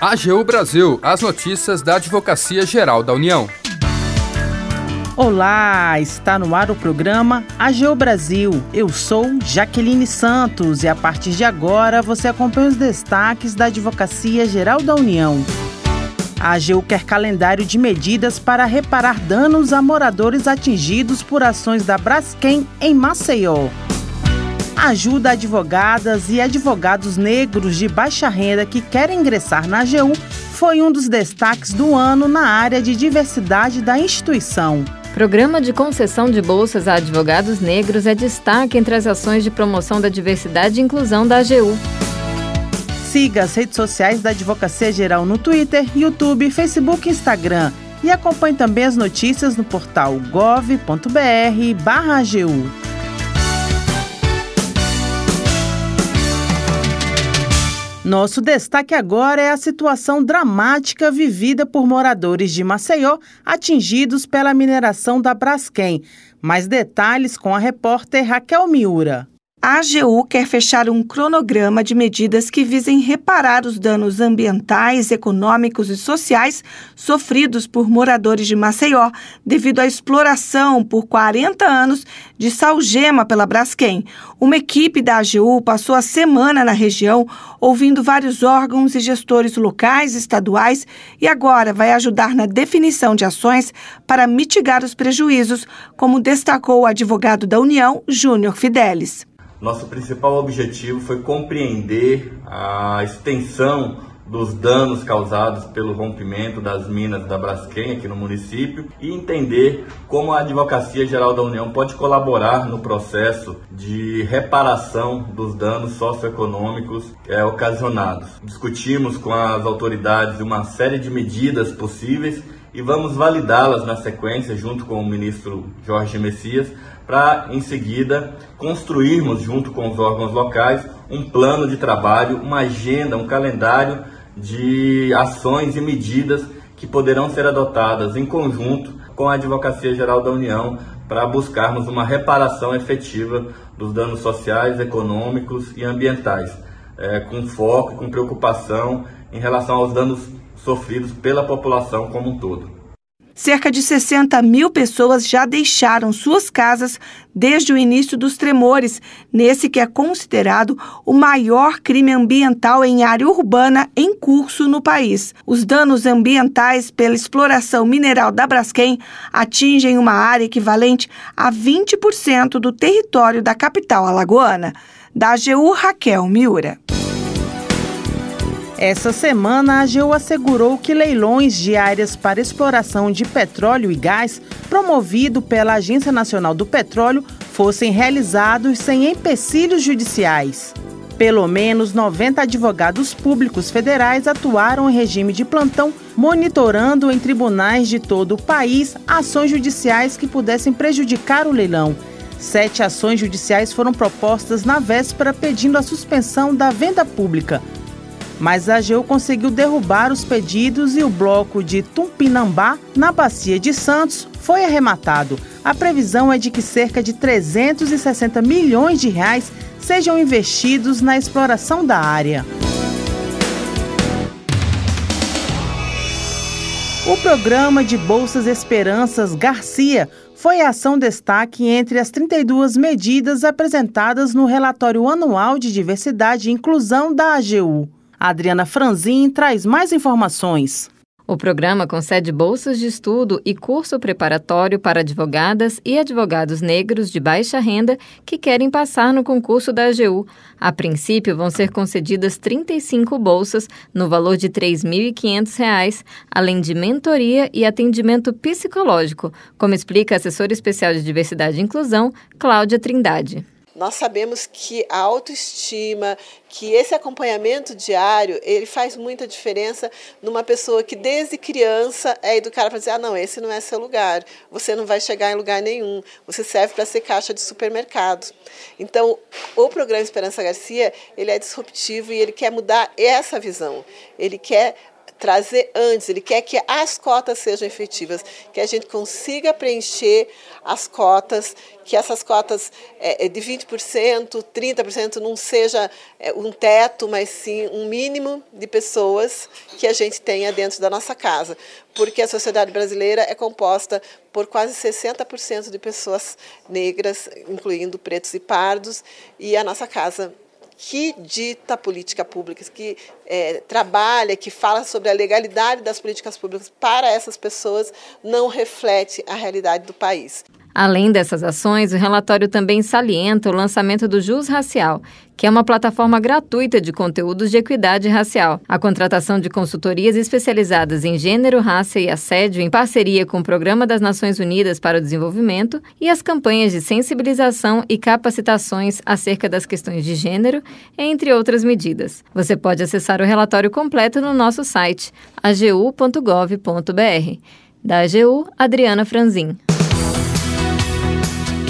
AGU Brasil, as notícias da Advocacia Geral da União. Olá, está no ar o programa AGU Brasil. Eu sou Jaqueline Santos e a partir de agora você acompanha os destaques da Advocacia Geral da União. A AGU quer calendário de medidas para reparar danos a moradores atingidos por ações da Braskem em Maceió. Ajuda advogadas e advogados negros de baixa renda que querem ingressar na AGU foi um dos destaques do ano na área de diversidade da instituição. Programa de concessão de bolsas a advogados negros é destaque entre as ações de promoção da diversidade e inclusão da AGU. Siga as redes sociais da Advocacia Geral no Twitter, YouTube, Facebook e Instagram. E acompanhe também as notícias no portal gov.br/agu. Nosso destaque agora é a situação dramática vivida por moradores de Maceió atingidos pela mineração da Braskem. Mais detalhes com a repórter Raquel Miura. A AGU quer fechar um cronograma de medidas que visem reparar os danos ambientais, econômicos e sociais sofridos por moradores de Maceió devido à exploração por 40 anos de salgema pela Braskem. Uma equipe da AGU passou a semana na região ouvindo vários órgãos e gestores locais, estaduais e agora vai ajudar na definição de ações para mitigar os prejuízos, como destacou o advogado da União, Júnior Fidelis. Nosso principal objetivo foi compreender a extensão dos danos causados pelo rompimento das minas da Braskem aqui no município e entender como a Advocacia Geral da União pode colaborar no processo de reparação dos danos socioeconômicos é, ocasionados. Discutimos com as autoridades uma série de medidas possíveis e vamos validá-las na sequência junto com o ministro Jorge Messias para em seguida construirmos junto com os órgãos locais um plano de trabalho, uma agenda, um calendário de ações e medidas que poderão ser adotadas em conjunto com a Advocacia Geral da União para buscarmos uma reparação efetiva dos danos sociais, econômicos e ambientais, é, com foco com preocupação em relação aos danos sofridos pela população como um todo. Cerca de 60 mil pessoas já deixaram suas casas desde o início dos tremores, nesse que é considerado o maior crime ambiental em área urbana em curso no país. Os danos ambientais pela exploração mineral da Braskem atingem uma área equivalente a 20% do território da capital alagoana. Da AGU Raquel Miura. Essa semana, a AGU assegurou que leilões de áreas para exploração de petróleo e gás, promovido pela Agência Nacional do Petróleo, fossem realizados sem empecilhos judiciais. Pelo menos 90 advogados públicos federais atuaram em regime de plantão, monitorando em tribunais de todo o país ações judiciais que pudessem prejudicar o leilão. Sete ações judiciais foram propostas na véspera pedindo a suspensão da venda pública mas a AGU conseguiu derrubar os pedidos e o bloco de Tumpinambá, na Bacia de Santos, foi arrematado. A previsão é de que cerca de 360 milhões de reais sejam investidos na exploração da área. O programa de Bolsas Esperanças Garcia foi a ação destaque entre as 32 medidas apresentadas no relatório anual de diversidade e inclusão da AGU. Adriana Franzin traz mais informações. O programa concede bolsas de estudo e curso preparatório para advogadas e advogados negros de baixa renda que querem passar no concurso da AGU. A princípio, vão ser concedidas 35 bolsas no valor de R$ 3.500, além de mentoria e atendimento psicológico, como explica a assessora especial de diversidade e inclusão, Cláudia Trindade. Nós sabemos que a autoestima, que esse acompanhamento diário, ele faz muita diferença numa pessoa que desde criança é educada para dizer: ah, não, esse não é seu lugar, você não vai chegar em lugar nenhum, você serve para ser caixa de supermercado. Então, o programa Esperança Garcia, ele é disruptivo e ele quer mudar essa visão. Ele quer trazer antes, ele quer que as cotas sejam efetivas, que a gente consiga preencher as cotas, que essas cotas é, é de 20%, 30% não seja é, um teto, mas sim um mínimo de pessoas que a gente tenha dentro da nossa casa. Porque a sociedade brasileira é composta por quase 60% de pessoas negras, incluindo pretos e pardos, e a nossa casa que dita política pública, que é, trabalha, que fala sobre a legalidade das políticas públicas para essas pessoas, não reflete a realidade do país. Além dessas ações, o relatório também salienta o lançamento do Jus Racial, que é uma plataforma gratuita de conteúdos de equidade racial. A contratação de consultorias especializadas em gênero, raça e assédio em parceria com o Programa das Nações Unidas para o Desenvolvimento e as campanhas de sensibilização e capacitações acerca das questões de gênero, entre outras medidas. Você pode acessar o relatório completo no nosso site agu.gov.br. Da AGU, Adriana Franzin.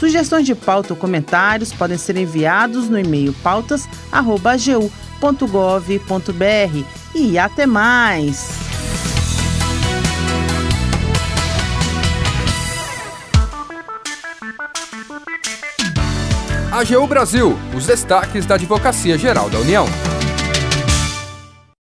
Sugestões de pauta ou comentários podem ser enviados no e-mail pautas.agu.gov.br. E até mais! AGU Brasil, os destaques da Advocacia Geral da União.